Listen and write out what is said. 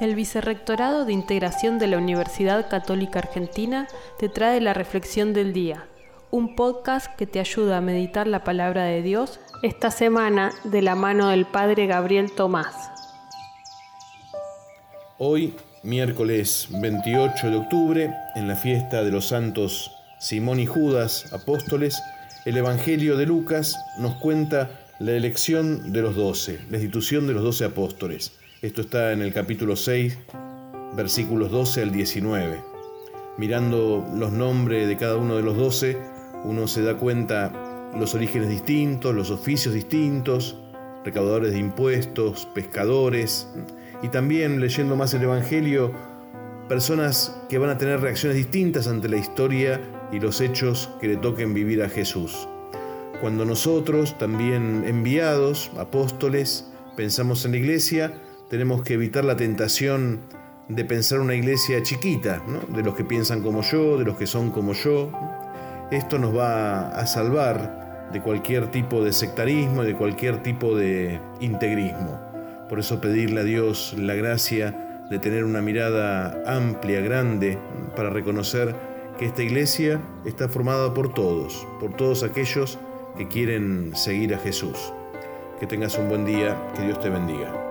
El Vicerrectorado de Integración de la Universidad Católica Argentina te trae la Reflexión del Día, un podcast que te ayuda a meditar la palabra de Dios esta semana de la mano del Padre Gabriel Tomás. Hoy, miércoles 28 de octubre, en la fiesta de los santos Simón y Judas, apóstoles, el Evangelio de Lucas nos cuenta la elección de los doce, la institución de los doce apóstoles. Esto está en el capítulo 6, versículos 12 al 19. Mirando los nombres de cada uno de los doce, uno se da cuenta los orígenes distintos, los oficios distintos, recaudadores de impuestos, pescadores, y también leyendo más el Evangelio, personas que van a tener reacciones distintas ante la historia y los hechos que le toquen vivir a Jesús. Cuando nosotros, también enviados, apóstoles, pensamos en la iglesia, tenemos que evitar la tentación de pensar una iglesia chiquita, de los que piensan como yo, de los que son como yo. Esto nos va a salvar de cualquier tipo de sectarismo y de cualquier tipo de integrismo. Por eso pedirle a Dios la gracia de tener una mirada amplia, grande, para reconocer que esta iglesia está formada por todos, por todos aquellos que quieren seguir a Jesús. Que tengas un buen día, que Dios te bendiga.